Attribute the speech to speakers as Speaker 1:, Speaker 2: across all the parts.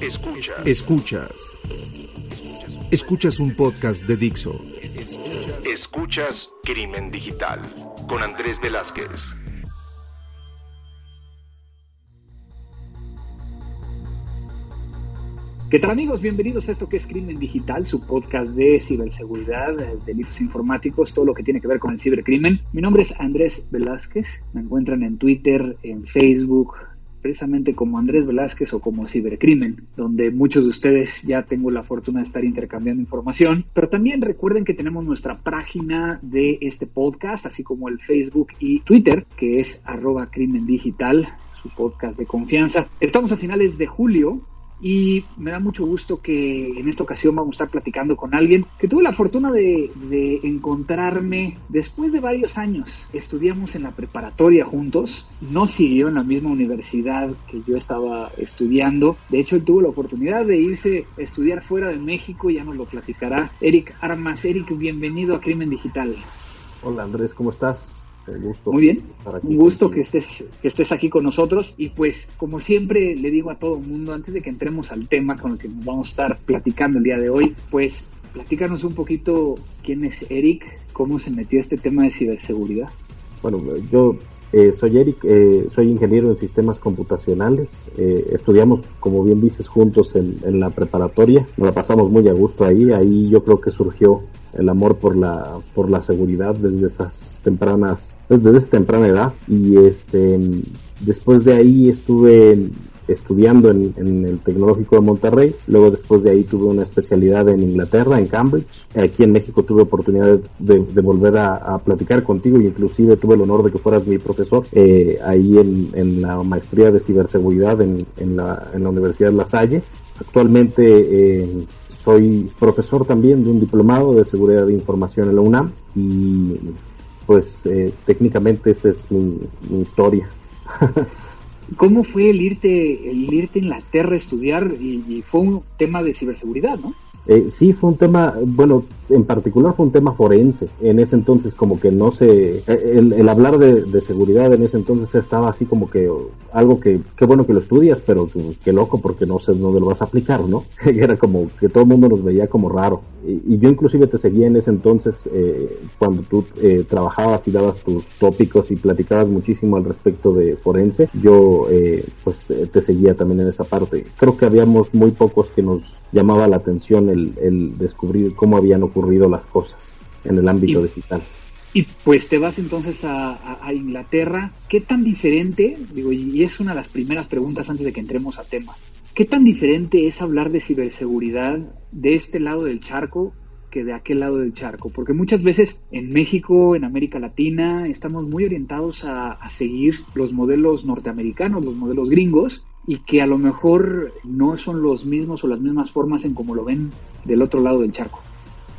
Speaker 1: Escuchas. Escuchas. Escuchas un podcast de Dixo. Escuchas Crimen Digital con Andrés Velázquez.
Speaker 2: ¿Qué tal amigos? Bienvenidos a esto que es Crimen Digital, su podcast de ciberseguridad, delitos informáticos, todo lo que tiene que ver con el cibercrimen. Mi nombre es Andrés Velázquez, me encuentran en Twitter, en Facebook, precisamente como Andrés Velázquez o como Cibercrimen, donde muchos de ustedes ya tengo la fortuna de estar intercambiando información. Pero también recuerden que tenemos nuestra página de este podcast, así como el Facebook y Twitter, que es arroba crimen digital, su podcast de confianza. Estamos a finales de julio y me da mucho gusto que en esta ocasión vamos a estar platicando con alguien que tuve la fortuna de, encontrarme después de varios años. Estudiamos en la preparatoria juntos, no siguió en la misma universidad que yo estaba estudiando. De hecho, él tuvo la oportunidad de irse a estudiar fuera de México, ya nos lo platicará. Eric Armas, Eric, bienvenido a Crimen Digital.
Speaker 3: Hola Andrés, ¿cómo estás?
Speaker 2: Muy bien, un gusto que estés, que estés aquí con nosotros y pues como siempre le digo a todo el mundo, antes de que entremos al tema con el que nos vamos a estar platicando el día de hoy, pues platícanos un poquito quién es Eric, cómo se metió este tema de ciberseguridad.
Speaker 3: Bueno, yo eh, soy Eric, eh, soy ingeniero en sistemas computacionales. Eh, estudiamos, como bien dices, juntos en, en, la preparatoria. Nos la pasamos muy a gusto ahí. Ahí yo creo que surgió el amor por la, por la seguridad desde esas tempranas desde temprana edad y este después de ahí estuve estudiando en, el Tecnológico de Monterrey, luego después de ahí tuve una especialidad en Inglaterra, en Cambridge, aquí en México tuve oportunidad de, volver a, platicar contigo inclusive tuve el honor de que fueras mi profesor eh, ahí en, la maestría de ciberseguridad en, la, Universidad de La Salle. Actualmente eh, soy profesor también de un diplomado de seguridad de información en la UNAM y pues eh, técnicamente esa es mi, historia.
Speaker 2: ¿Cómo fue el irte, el irte a Inglaterra a estudiar? y, fue un tema de ciberseguridad, ¿no?
Speaker 3: Eh, sí, fue un tema, bueno, en particular fue un tema forense. En ese entonces como que no se... Eh, el, hablar de, seguridad en ese entonces estaba así como que algo que, qué bueno que lo estudias, pero qué loco porque no sé dónde lo vas a aplicar, ¿no? Era como que todo el mundo nos veía como raro. Y, yo inclusive te seguía en ese entonces eh, cuando tú trabajabas y dabas tus tópicos y platicabas muchísimo al respecto de forense. Yo pues te seguía también en esa parte. Creo que habíamos muy pocos que nos llamaba la atención el, descubrir cómo habían ocurrido las cosas en el ámbito digital.
Speaker 2: Y pues te vas entonces a, Inglaterra. ¿Qué tan diferente, digo, y es una de las primeras preguntas antes de que entremos a tema, qué tan diferente es hablar de ciberseguridad de este lado del charco que de aquel lado del charco? Porque muchas veces en México, en América Latina, estamos muy orientados a, a seguir los modelos norteamericanos, los modelos gringos, y que a lo mejor no son los mismos o las mismas formas en como lo ven del otro lado del charco.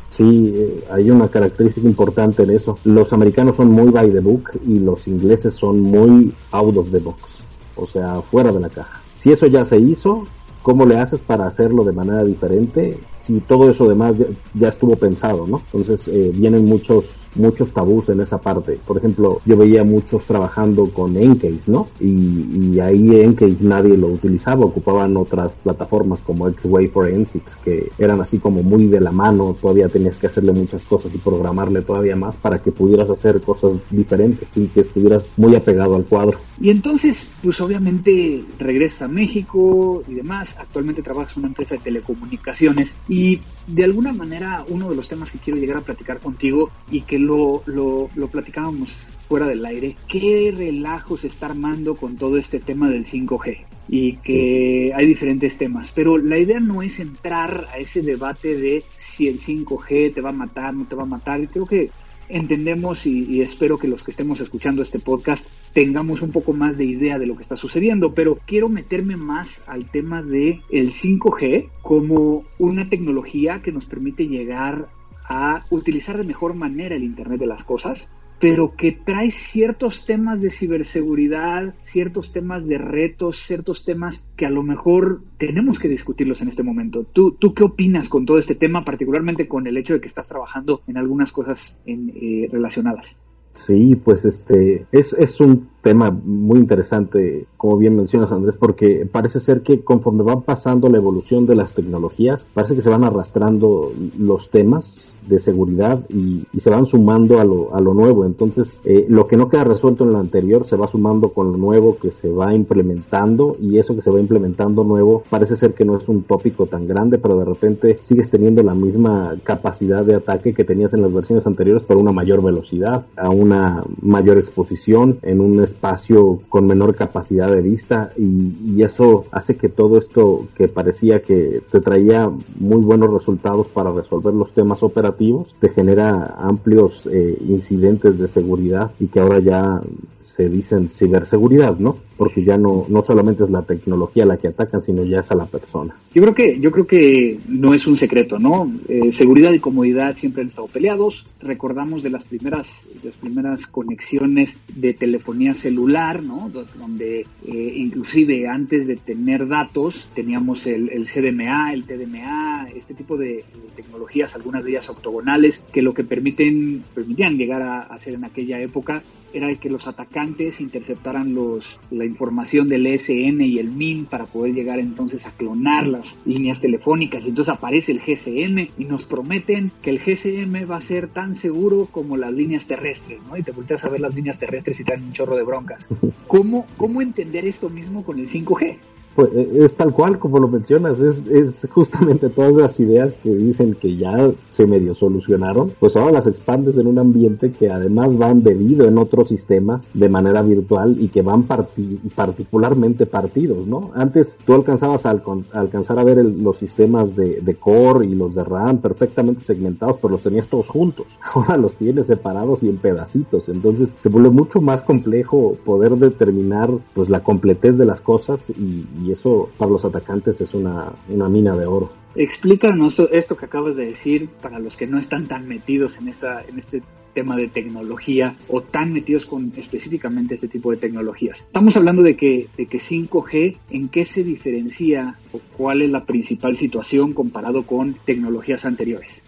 Speaker 3: Sí, eh, hay una característica importante en eso. Los americanos son muy by the book y los ingleses son muy out of the box, o sea, fuera de la caja. Si eso ya se hizo, ¿cómo le haces para hacerlo de manera diferente? Si todo eso demás ya, estuvo pensado, ¿no? Entonces eh, vienen muchos muchos tabús en esa parte. Por ejemplo, yo veía muchos trabajando con Encase, ¿no? Y, y ahí Encase nadie lo utilizaba, ocupaban otras plataformas como X-Way Forensics que eran así como muy de la mano, todavía tenías que hacerle muchas cosas y programarle todavía más para que pudieras hacer cosas diferentes sin que estuvieras muy apegado al cuadro.
Speaker 2: Y entonces, pues obviamente regresas a México y demás, actualmente trabajas en una empresa de telecomunicaciones y de alguna manera uno de los temas que quiero llegar a platicar contigo y que lo, lo, lo platicábamos fuera del aire, qué relajo se está armando con todo este tema del 5G y que hay diferentes temas, pero la idea no es entrar a ese debate de si el 5G te va a matar, no te va a matar, creo que entendemos y, espero que los que estemos escuchando este podcast tengamos un poco más de idea de lo que está sucediendo, pero quiero meterme más al tema de el 5G como una tecnología que nos permite llegar a utilizar de mejor manera el Internet de las cosas pero que trae ciertos temas de ciberseguridad, ciertos temas de retos, ciertos temas que a lo mejor tenemos que discutirlos en este momento. ¿Tú, tú qué opinas con todo este tema, particularmente con el hecho de que estás trabajando en algunas cosas eh, relacionadas?
Speaker 3: Sí, pues este es, es un tema muy interesante, como bien mencionas Andrés, porque parece ser que conforme va pasando la evolución de las tecnologías, parece que se van arrastrando los temas de seguridad y, se van sumando a lo, a lo nuevo. Entonces, eh, lo que no queda resuelto en lo anterior se va sumando con lo nuevo que se va implementando y eso que se va implementando nuevo parece ser que no es un tópico tan grande, pero de repente sigues teniendo la misma capacidad de ataque que tenías en las versiones anteriores, pero una mayor velocidad, a una mayor exposición en un espacio con menor capacidad de vista y, eso hace que todo esto que parecía que te traía muy buenos resultados para resolver los temas operativos te genera amplios eh, incidentes de seguridad y que ahora ya se dicen ciberseguridad, ¿no? Porque ya no, no solamente es la tecnología la que atacan, sino ya es a la persona.
Speaker 2: Yo creo que, yo creo que no es un secreto, ¿no? Eh, seguridad y comodidad siempre han estado peleados. Recordamos de las primeras, las primeras conexiones de telefonía celular, ¿no? Donde eh, inclusive antes de tener datos teníamos el, el, CDMA, el TDMA, este tipo de, tecnologías, algunas de ellas octogonales, que lo que permiten, permitían llegar a hacer en aquella época era que los atacantes interceptaran los, la información del ESN y el MIN para poder llegar entonces a clonar las líneas telefónicas. Entonces aparece el GSM y nos prometen que el GSM va a ser tan seguro como las líneas terrestres, ¿no? Y te volteas a ver las líneas terrestres y traen un chorro de broncas. ¿Cómo, cómo entender esto mismo con el 5G?
Speaker 3: Pues eh, es tal cual como lo mencionas, es, es justamente todas las ideas que dicen que ya se medio solucionaron, pues ahora las expandes en un ambiente que además van bebido en otros sistemas de manera virtual y que van particularmente partidos, ¿no? Antes tú alcanzabas a, alcanzar a ver los sistemas de, de, core y los de RAM perfectamente segmentados, pero los tenías todos juntos. Ahora los tienes separados y en pedacitos, entonces se vuelve mucho más complejo poder determinar pues la completez de las cosas y, y eso para los atacantes es una, una mina de oro.
Speaker 2: Explícanos esto, que acabas de decir para los que no están tan metidos en, esta, en este tema de tecnología o tan metidos con específicamente este tipo de tecnologías. Estamos hablando de que, de que 5G, ¿en qué se diferencia o cuál es la principal situación comparado con tecnologías anteriores?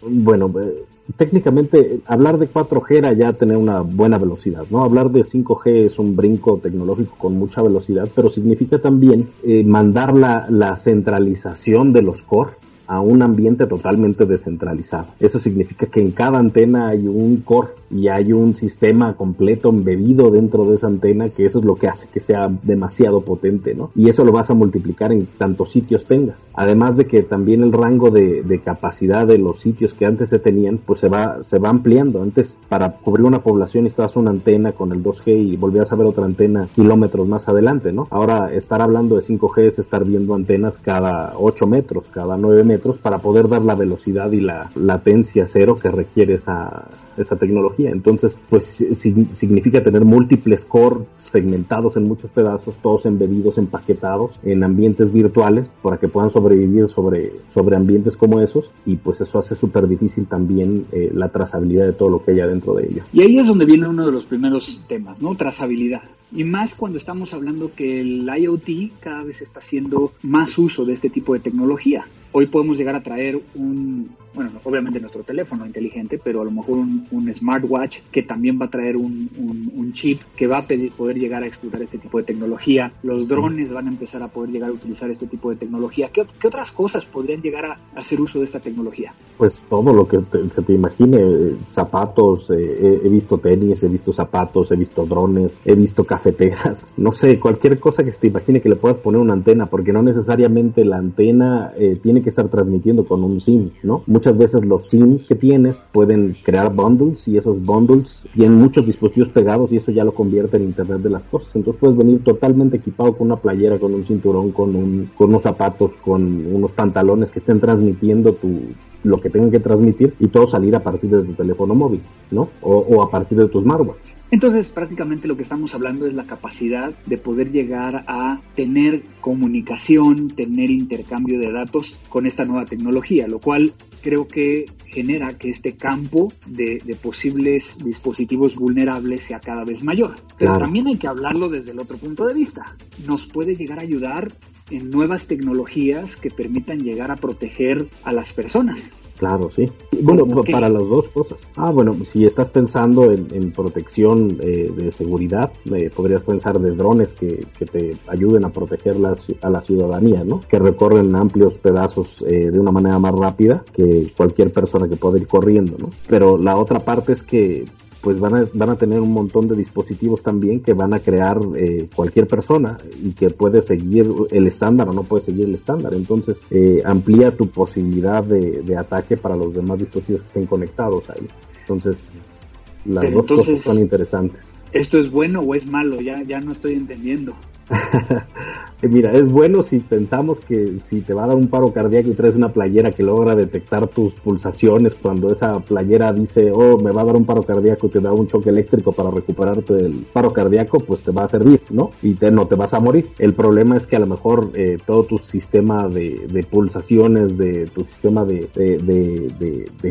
Speaker 3: Bueno, eh, técnicamente hablar de 4G era ya tener una buena velocidad, ¿no? Hablar de 5G es un brinco tecnológico con mucha velocidad, pero significa también eh, mandar la, la centralización de los core a un ambiente totalmente descentralizado. Eso significa que en cada antena hay un core y hay un sistema completo embebido dentro de esa antena que eso es lo que hace que sea demasiado potente, ¿no? Y eso lo vas a multiplicar en tantos sitios tengas. Además de que también el rango de, capacidad de los sitios que antes se tenían, pues se va, se va ampliando. Antes, para cubrir una población estabas una antena con el 2G y volvías a ver otra antena kilómetros más adelante, ¿no? Ahora, estar hablando de 5G es estar viendo antenas cada 8 metros, cada 9 metros para poder dar la velocidad y la latencia cero que requiere esa, esa tecnología. Entonces, pues significa tener múltiples core segmentados en muchos pedazos, todos embebidos, empaquetados en ambientes virtuales para que puedan sobrevivir sobre, sobre ambientes como esos y pues eso hace súper difícil también eh, la trazabilidad de todo lo que hay adentro de ellos.
Speaker 2: Y ahí es donde viene uno de los primeros temas, ¿no? Trazabilidad. Y más cuando estamos hablando que el IoT cada vez está haciendo más uso de este tipo de tecnología. Hoy podemos llegar a traer un, bueno, obviamente nuestro teléfono inteligente, pero a lo mejor un, smartwatch que también va a traer un, un, chip que va a poder llegar a explotar este tipo de tecnología. Los drones van a empezar a poder llegar a utilizar este tipo de tecnología. ¿Qué, qué otras cosas podrían llegar a hacer uso de esta tecnología?
Speaker 3: Pues todo lo que se te imagine, zapatos, eh, he, visto tenis, he visto zapatos, he visto drones, he visto cafeteras, no sé, cualquier cosa que se te imagine que le puedas poner una antena, porque no necesariamente la antena eh, tiene que estar transmitiendo con un SIM, ¿no? Muchas veces los SIMs que tienes pueden crear bundles y esos bundles tienen muchos dispositivos pegados y eso ya lo convierte en Internet de las cosas. Entonces puedes venir totalmente equipado con una playera, con un cinturón, con, un, con unos zapatos, con unos pantalones que estén transmitiendo tu, lo que tengan que transmitir y todo salir a partir de tu teléfono móvil, ¿no? O, o a partir de tu smartwatch.
Speaker 2: Entonces, prácticamente lo que estamos hablando es la capacidad de poder llegar a tener comunicación, tener intercambio de datos con esta nueva tecnología, lo cual creo que genera que este campo de, posibles dispositivos vulnerables sea cada vez mayor. Pero también hay que hablarlo desde el otro punto de vista. Nos puede llegar a ayudar en nuevas tecnologías que permitan llegar a proteger a las personas
Speaker 3: Claro, sí. Bueno, para las dos cosas. Ah, bueno, si estás pensando en, protección eh, de seguridad, eh, podrías pensar de drones que, que, te ayuden a proteger la, a la ciudadanía, ¿no? Que recorren amplios pedazos eh, de una manera más rápida que cualquier persona que pueda ir corriendo, ¿no? Pero la otra parte es que pues van a, van a tener un montón de dispositivos también que van a crear eh, cualquier persona y que puede seguir el estándar o no puede seguir el estándar. Entonces eh, amplía tu posibilidad de, de, ataque para los demás dispositivos que estén conectados ahí. Entonces las dos cosas son interesantes.
Speaker 2: ¿Esto es bueno o es malo? Ya, ya no estoy entendiendo.
Speaker 3: Mira, es bueno si pensamos que si te va a dar un paro cardíaco y traes una playera que logra detectar tus pulsaciones cuando esa playera dice, oh, me va a dar un paro cardíaco y te da un choque eléctrico para recuperarte del paro cardíaco, pues te va a servir, ¿no? Y te, no te vas a morir. El problema es que a lo mejor eh, todo tu sistema de, pulsaciones, de tu sistema de,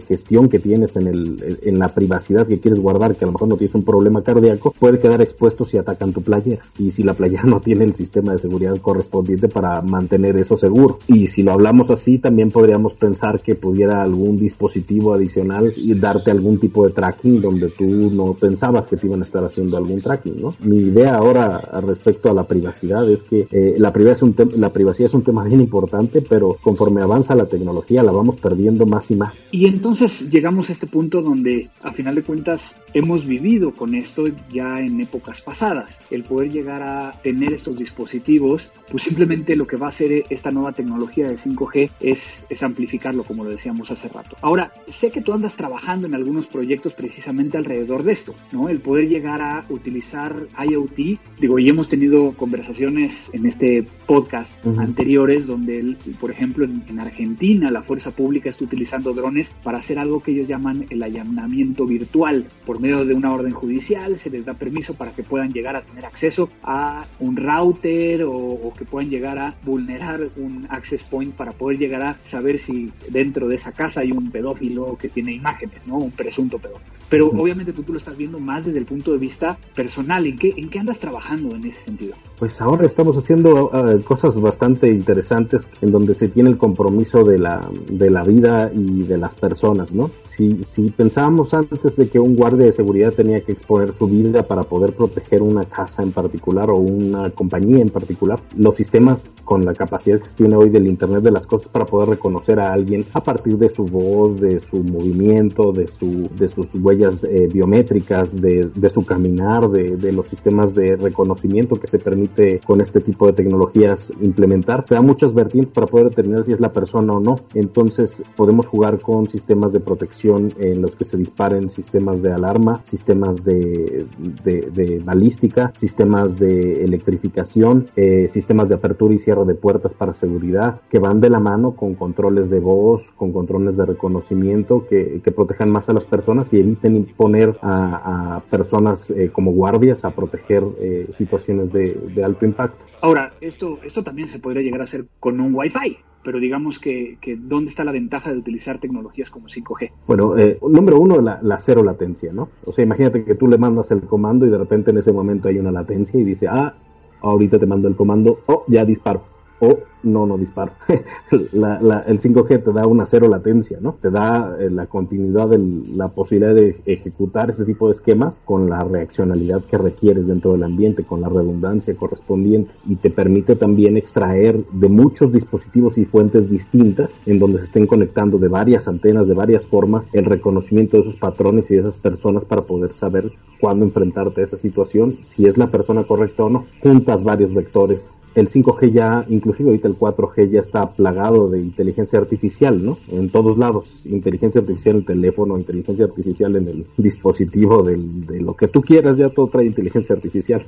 Speaker 3: gestión que tienes en, el, en la privacidad que quieres guardar, que a lo mejor no tienes un problema cardíaco, puede quedar expuesto si atacan tu playera. Y si la playera no tiene el sistema de seguridad correspondiente para mantener eso seguro. Y si lo hablamos así, también podríamos pensar que pudiera algún dispositivo adicional y darte algún tipo de tracking donde tú no pensabas que te iban a estar haciendo algún tracking, ¿no? Mi idea ahora respecto a la privacidad es que eh, la, privacidad es un la privacidad es un tema bien importante, pero conforme avanza la tecnología la vamos perdiendo más y más.
Speaker 2: Y entonces llegamos a este punto donde a final de cuentas hemos vivido con esto ya en épocas pasadas, el poder llegar a tener estos dispositivos pues simplemente lo que va a hacer esta nueva tecnología de 5G es, es amplificarlo, como lo decíamos hace rato. Ahora, sé que tú andas trabajando en algunos proyectos precisamente alrededor de esto, ¿no? El poder llegar a utilizar IoT, digo, y hemos tenido conversaciones en este podcast anteriores donde, por ejemplo, en, en, Argentina la fuerza pública está utilizando drones para hacer algo que ellos llaman el allanamiento virtual. Por medio de una orden judicial se les da permiso para que puedan llegar a tener acceso a un router o, que puedan llegar a vulnerar un access point para poder llegar a saber si dentro de esa casa hay un pedófilo que tiene imágenes, ¿no? Un presunto pedófilo. Pero obviamente tú, tú, lo estás viendo más desde el punto de vista personal. ¿En qué, ¿En qué andas trabajando en ese sentido?
Speaker 3: Pues ahora estamos haciendo uh, cosas bastante interesantes en donde se tiene el compromiso de la, de la vida y de las personas, ¿no? Si, si pensábamos antes de que un guardia de seguridad tenía que exponer su vida para poder proteger una casa en particular o una compañía en particular, los sistemas con la capacidad que tiene hoy del Internet de las cosas para poder reconocer a alguien a partir de su voz, de su movimiento, de, su, de sus huellas eh, biométricas, de, de, su caminar, de, de, los sistemas de reconocimiento que se permite con este tipo de tecnologías implementar, te da muchas vertientes para poder determinar si es la persona o no. Entonces podemos jugar con sistemas de protección en los que se disparen sistemas de alarma, sistemas de, de balística, sistemas de electrificación, eh, sistemas de apertura y cierre de puertas para seguridad que van de la mano con controles de voz, con controles de reconocimiento que, que protejan más a las personas y eviten imponer a, a personas eh, como guardias a proteger eh, situaciones de, de, alto impacto.
Speaker 2: Ahora, esto, esto también se podría llegar a hacer con un Wi-Fi pero digamos que, que, ¿dónde está la ventaja de utilizar tecnologías como 5G?
Speaker 3: Bueno, eh, número uno, la, la, cero latencia, ¿no? O sea, imagínate que tú le mandas el comando y de repente en ese momento hay una latencia y dice, ah, ahorita te mando el comando, oh, ya disparo, o no, no disparo. la, la, el 5G te da una cero latencia, ¿no? Te da eh, la continuidad, la posibilidad de ejecutar ese tipo de esquemas con la reaccionalidad que requieres dentro del ambiente, con la redundancia correspondiente y te permite también extraer de muchos dispositivos y fuentes distintas en donde se estén conectando de varias antenas, de varias formas, el reconocimiento de esos patrones y de esas personas para poder saber cuándo enfrentarte a esa situación, si es la persona correcta o no. Juntas varios vectores el 5G ya, inclusive ahorita el 4G ya está plagado de inteligencia artificial, ¿no? En todos lados, inteligencia artificial en el teléfono, inteligencia artificial en el dispositivo del, de lo que tú quieras, ya todo trae inteligencia artificial.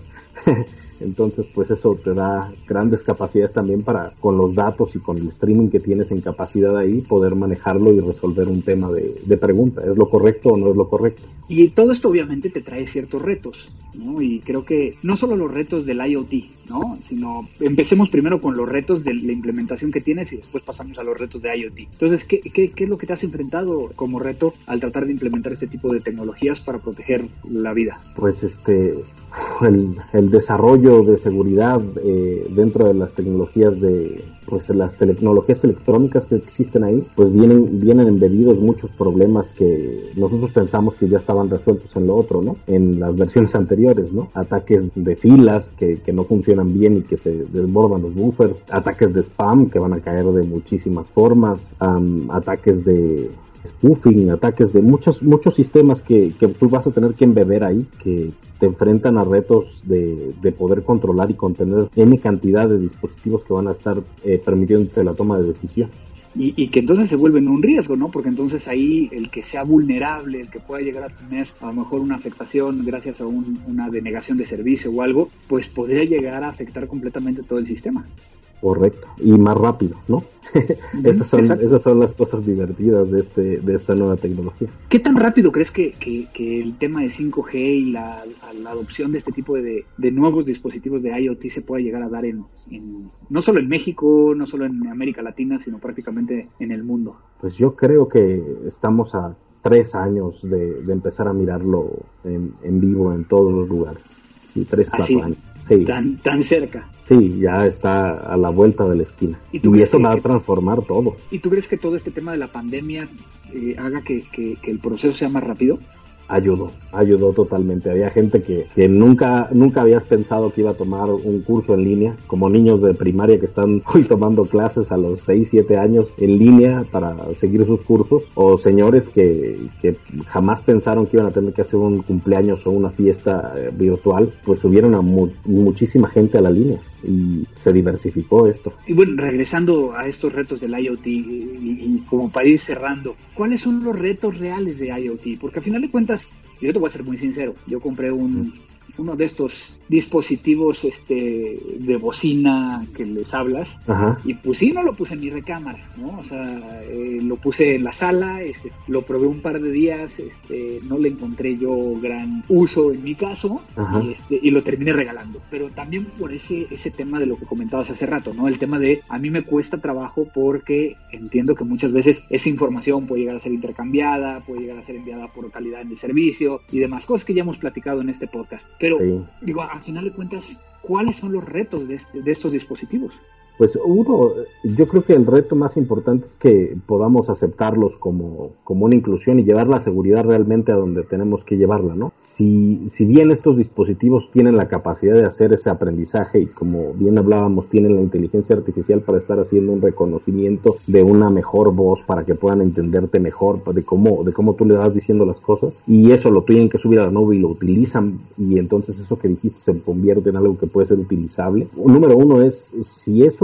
Speaker 3: Entonces, pues eso te da grandes capacidades también para, con los datos y con el streaming que tienes en capacidad ahí, poder manejarlo y resolver un tema de, de pregunta. ¿Es lo correcto o no es lo correcto?
Speaker 2: Y todo esto obviamente te trae ciertos retos, ¿no? Y creo que no solo los retos del IoT, ¿no? Sino empecemos primero con los retos de la implementación que tienes y después pasamos a los retos de IoT. Entonces, ¿qué, qué, qué es lo que te has enfrentado como reto al tratar de implementar este tipo de tecnologías para proteger la vida?
Speaker 3: Pues este, el, desarrollo de seguridad eh, dentro de las tecnologías de pues las tecnologías electrónicas que existen ahí pues vienen vienen embebidos muchos problemas que nosotros pensamos que ya estaban resueltos en lo otro no en las versiones anteriores no ataques de filas que, que no funcionan bien y que se desbordan los buffers ataques de spam que van a caer de muchísimas formas ataques de spoofing, ataques de muchos, muchos sistemas que, que tú vas a tener que embeber ahí, que te enfrentan a retos de, de poder controlar y contener N cantidad de dispositivos que van a estar eh, permitiéndote la toma de decisión.
Speaker 2: Y, y, que entonces se vuelven un riesgo, ¿no? Porque entonces ahí el que sea vulnerable, el que pueda llegar a tener a lo mejor una afectación gracias a una denegación de servicio o algo, pues podría llegar a afectar completamente todo el sistema.
Speaker 3: Correcto, y más rápido, ¿no? Esas, son, esas son las cosas divertidas de, este, de esta nueva tecnología.
Speaker 2: ¿Qué tan rápido crees que, que, el tema de 5G y la, la, adopción de este tipo de, de, nuevos dispositivos de IoT se pueda llegar a dar en, no solo en México, no solo en América Latina, sino prácticamente en el mundo?
Speaker 3: Pues yo creo que estamos a tres años de, de empezar a mirarlo en, en, vivo en todos los lugares. Sí, tres,
Speaker 2: ah,
Speaker 3: cuatro años.
Speaker 2: Sí. Tan, tan cerca.
Speaker 3: Sí, ya está a la vuelta de la esquina. Y, eso va a transformar todo.
Speaker 2: ¿Y tú crees que todo este tema de la pandemia eh, haga que, que, el proceso sea más rápido?
Speaker 3: Ayudó, ayudó totalmente. Había gente que, que, nunca, nunca habías pensado que iba a tomar un curso en línea, como niños de primaria que están hoy tomando clases a los 6, 7 años en línea para seguir sus cursos, o señores que, que jamás pensaron que iban a tener que hacer un cumpleaños o una fiesta eh, virtual, pues subieron a muchísima gente a la línea y se diversificó esto.
Speaker 2: Y bueno, regresando a estos retos del IoT y, como para ir cerrando, ¿cuáles son los retos reales de IoT? Porque al final de cuentas, yo te voy a ser muy sincero, yo compré un, uno de estos dispositivos este de bocina que les hablas. Y pues sí no lo puse en mi recámara no o sea eh, lo puse en la sala este, lo probé un par de días este no le encontré yo gran uso en mi caso. Y, este, y lo terminé regalando. Pero también por ese ese tema de lo que comentabas hace rato no el tema de a mí me cuesta trabajo porque entiendo que muchas veces esa información puede llegar a ser intercambiada puede llegar a ser enviada por calidad en el servicio y demás. Cosas que ya hemos platicado en este podcast pero digo al final de cuentas cuáles son los retos de, este, de estos dispositivos
Speaker 3: pues uno, yo creo que el reto más importante es que podamos aceptarlos como, como una inclusión y llevar la seguridad realmente a donde tenemos que llevarla, ¿no? Si, si bien estos dispositivos tienen la capacidad de hacer ese aprendizaje y como bien hablábamos, tienen la inteligencia artificial para estar haciendo un reconocimiento de una mejor voz para que puedan entenderte mejor de cómo, de cómo tú le vas diciendo las cosas y eso lo tienen que subir a la nube y lo utilizan y entonces eso que dijiste se convierte en algo que puede ser utilizable. Número uno es, si eso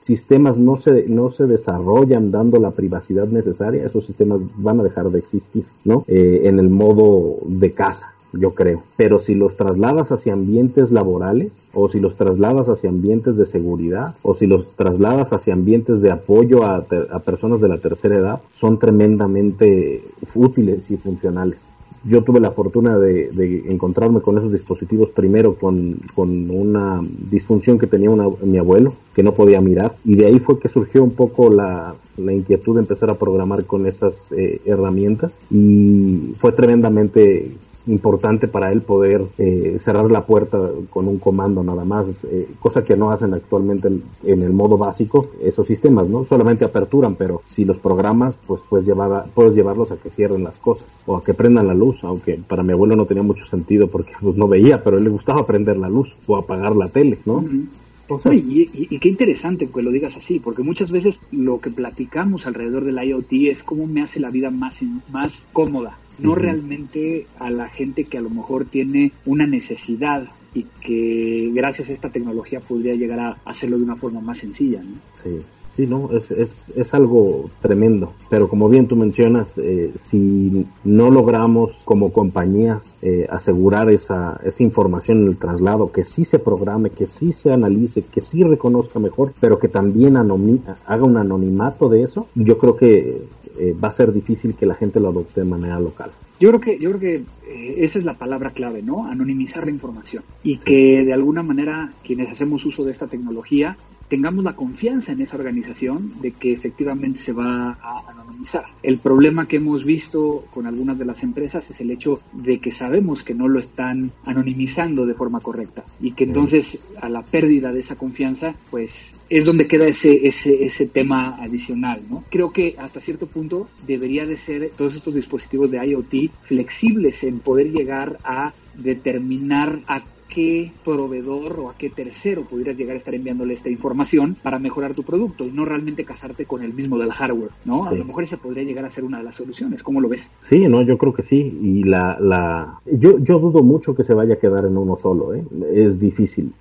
Speaker 3: sistemas no se, no se desarrollan dando la privacidad necesaria, esos sistemas van a dejar de existir, ¿no? Eh, en el modo de casa, yo creo. Pero si los trasladas hacia ambientes laborales, o si los trasladas hacia ambientes de seguridad, o si los trasladas hacia ambientes de apoyo a, a personas de la tercera edad, son tremendamente útiles y funcionales yo tuve la fortuna de, encontrarme con esos dispositivos primero con, una disfunción que tenía mi abuelo, que no podía mirar, y de ahí fue que surgió un poco la, inquietud de empezar a programar con esas eh, herramientas y fue tremendamente importante para él poder eh, cerrar la puerta con un comando nada más, eh, cosa que no hacen actualmente en, el modo básico esos sistemas, ¿no? Solamente aperturan, pero si los programas, pues puedes, llevar puedes llevarlos a que cierren las cosas o a que prendan la luz, aunque para mi abuelo no tenía mucho sentido porque pues, no veía, pero a él le gustaba prender la luz o apagar la tele, ¿no?
Speaker 2: y, qué interesante que lo digas así, porque muchas veces lo que platicamos alrededor del IoT es cómo me hace la vida más, más cómoda, no realmente a la gente que a lo mejor tiene una necesidad y que gracias a esta tecnología podría llegar a hacerlo de una forma más sencilla. ¿no?
Speaker 3: Sí. Sí, no, es, es, es algo tremendo. Pero como bien tú mencionas, eh, si no logramos como compañías eh, asegurar esa, esa información en el traslado, que sí se programe, que sí se analice, que sí reconozca mejor, pero que también haga un anonimato de eso, yo creo que eh, va a ser difícil que la gente lo adopte de manera local.
Speaker 2: Yo creo que, yo creo que eh, esa es la palabra clave, ¿no? Anonimizar la información y que de alguna manera quienes hacemos uso de esta tecnología tengamos la confianza en esa organización de que efectivamente se va a anonimizar. El problema que hemos visto con algunas de las empresas es el hecho de que sabemos que no lo están anonimizando de forma correcta y que entonces a la pérdida de esa confianza, pues es donde queda ese, ese, ese tema adicional, ¿no? Creo que hasta cierto punto debería de ser todos estos dispositivos de IoT flexibles en poder llegar a determinar a qué proveedor o a qué tercero pudieras llegar a estar enviándole esta información para mejorar tu producto y no realmente casarte con el mismo del hardware, ¿no? A lo mejor ese podría llegar a ser una de las soluciones. ¿Cómo lo ves?
Speaker 3: Sí, no, yo creo que sí. Y la, la, yo, yo dudo mucho que se vaya a quedar en uno solo, ¿eh? Es difícil.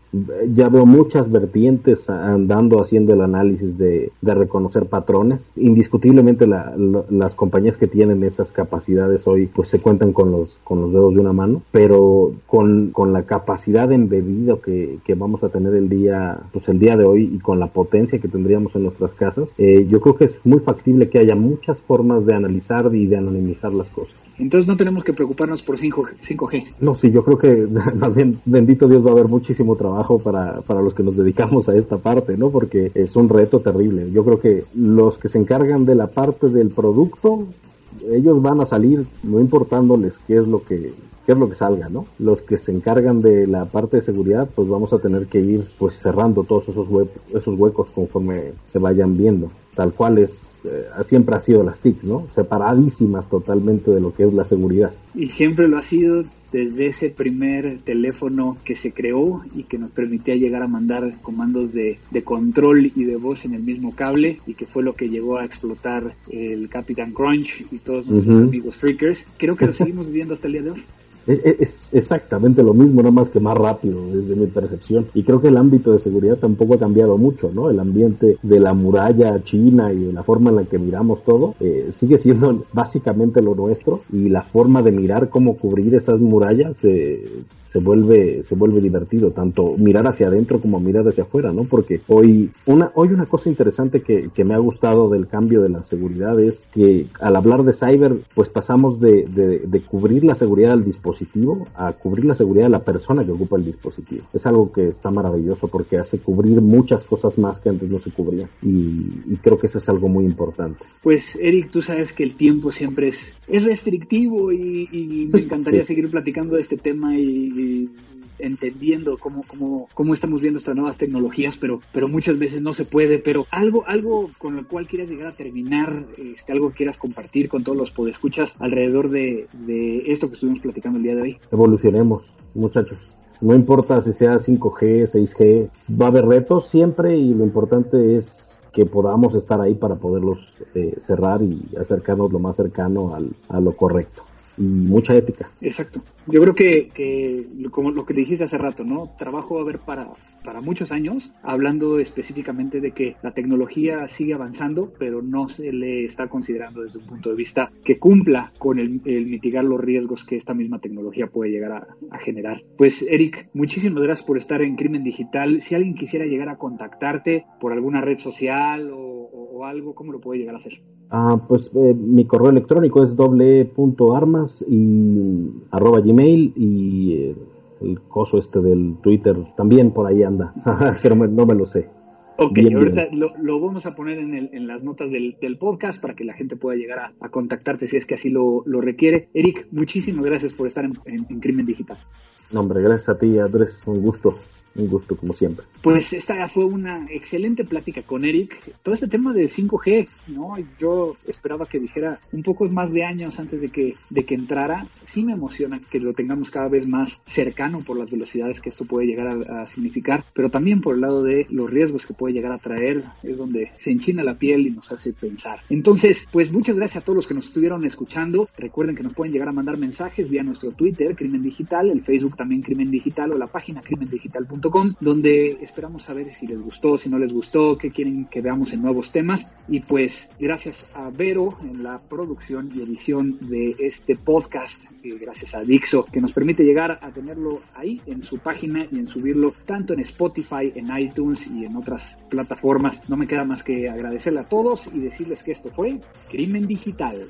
Speaker 3: Ya veo muchas vertientes andando haciendo el análisis de, de reconocer patrones. Indiscutiblemente la, las compañías que tienen esas capacidades hoy pues se cuentan con los, con los dedos de una mano, pero con, con la capacidad capacidad embebido que, que, vamos a tener el día, pues el día de hoy y con la potencia que tendríamos en nuestras casas, eh, yo creo que es muy factible que haya muchas formas de analizar y de anonimizar las cosas.
Speaker 2: Entonces no tenemos que preocuparnos por 5G.
Speaker 3: No, sí, yo creo que más bien, bendito Dios, va a haber muchísimo trabajo para, para los que nos dedicamos a esta parte, ¿no? Porque es un reto terrible. Yo creo que los que se encargan de la parte del producto, ellos van a salir no importándoles qué es lo que qué es lo que salga, ¿no? Los que se encargan de la parte de seguridad, pues vamos a tener que ir pues cerrando todos esos, huecos, esos huecos conforme se vayan viendo, tal cual es eh, siempre ha sido las TICs, ¿no? Separadísimas totalmente de lo que es la seguridad.
Speaker 2: Y siempre lo ha sido desde ese primer teléfono que se creó y que nos permitía llegar a mandar comandos de, de control y de voz en el mismo cable y que fue lo que llegó a explotar el Capitán Crunch y todos nuestros amigos freakers. Creo que lo seguimos viviendo hasta el día de hoy.
Speaker 3: Es, exactamente lo mismo, nada más que más rápido desde mi percepción. Y creo que el ámbito de seguridad tampoco ha cambiado mucho, ¿no? El ambiente de la muralla china y de la forma en la que miramos todo eh, sigue siendo básicamente lo nuestro y la forma de mirar cómo cubrir esas murallas eh, se vuelve se vuelve divertido tanto mirar hacia adentro como mirar hacia afuera no porque hoy una hoy una cosa interesante que, que me ha gustado del cambio de la seguridad es que al hablar de cyber pues pasamos de, de, de, cubrir la seguridad del dispositivo a cubrir la seguridad de la persona que ocupa el dispositivo. Es algo que está maravilloso porque hace cubrir muchas cosas más que antes no se cubría y, y creo que eso es algo muy importante.
Speaker 2: Pues Eric tú sabes que el tiempo siempre es es restrictivo y, y me encantaría sí. seguir platicando de este tema y entendiendo cómo, cómo, cómo estamos viendo estas nuevas tecnologías, pero, pero muchas veces no se puede. Pero algo, algo con lo cual quieras llegar a terminar, este, algo que quieras compartir con todos los podescuchas alrededor de, de esto que estuvimos platicando el día de hoy.
Speaker 3: Evolucionemos, muchachos. No importa si sea 5G, 6G, va a haber retos siempre y lo importante es que podamos estar ahí para poderlos eh, cerrar y acercarnos lo más cercano al, a lo correcto mucha ética.
Speaker 2: Exacto. Yo creo que, que como lo que dijiste hace rato, ¿no? Trabajo a haber para, para muchos años, hablando específicamente de que la tecnología sigue avanzando, pero no se le está considerando desde un punto de vista que cumpla con el, mitigar los riesgos que esta misma tecnología puede llegar a, a, generar. Pues Eric, muchísimas gracias por estar en Crimen Digital. Si alguien quisiera llegar a contactarte por alguna red social o, o, o algo, ¿cómo lo puede llegar a hacer?
Speaker 3: Ah, pues eh, mi correo electrónico es doble.armas y arroba gmail y eh, el coso este del Twitter también por ahí anda. es que no me, no me, lo sé.
Speaker 2: Ok, bien, ahorita bien. Lo, lo, vamos a poner en, el, en las notas del, del, podcast para que la gente pueda llegar a, a, contactarte si es que así lo, lo requiere. Eric, muchísimas gracias por estar en, en, en Crimen Digital.
Speaker 3: No, hombre, gracias a ti, Andrés. Un gusto un gusto como siempre.
Speaker 2: Pues esta fue una excelente plática con Eric. Todo este tema de 5G, ¿no? Yo esperaba que dijera un poco más de años antes de que, de que entrara. Sí me emociona que lo tengamos cada vez más cercano por las velocidades que esto puede llegar a, a significar, pero también por el lado de los riesgos que puede llegar a traer, es donde se enchina la piel y nos hace pensar. Entonces, pues muchas gracias a todos los que nos estuvieron escuchando. Recuerden que nos pueden llegar a mandar mensajes vía nuestro Twitter, Crimen Digital, el Facebook también Crimen Digital o la página crimendigital.com donde esperamos saber si les gustó, si no les gustó, qué quieren que veamos en nuevos temas. Y pues gracias a Vero en la producción y edición de este podcast, y gracias a Dixo, que nos permite llegar a tenerlo ahí en su página y en subirlo tanto en Spotify, en iTunes y en otras plataformas. No me queda más que agradecerle a todos y decirles que esto fue Crimen Digital.